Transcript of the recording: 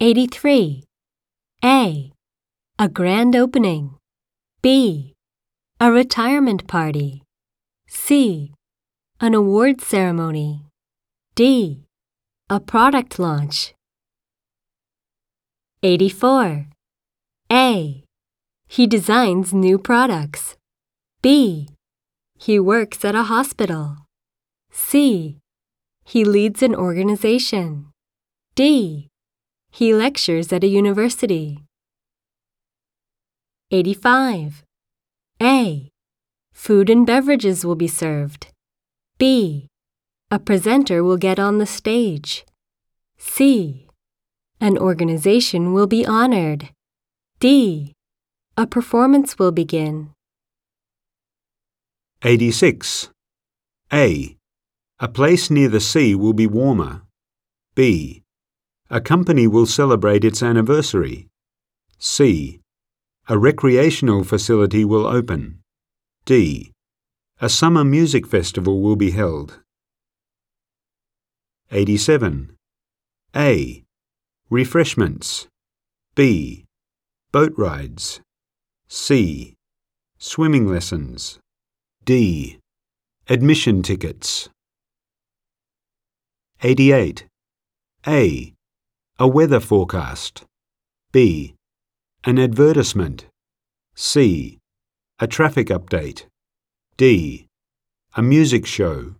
83. A. A grand opening. B. A retirement party. C. An award ceremony. D. A product launch. 84. A. He designs new products. B. He works at a hospital. C. He leads an organization. D. He lectures at a university. 85. A. Food and beverages will be served. B. A presenter will get on the stage. C. An organization will be honored. D. A performance will begin. 86. A. A place near the sea will be warmer. B. A company will celebrate its anniversary. C. A recreational facility will open. D. A summer music festival will be held. 87. A. Refreshments. B. Boat rides. C. Swimming lessons. D. Admission tickets. 88. A. A weather forecast. B. An advertisement. C. A traffic update. D. A music show.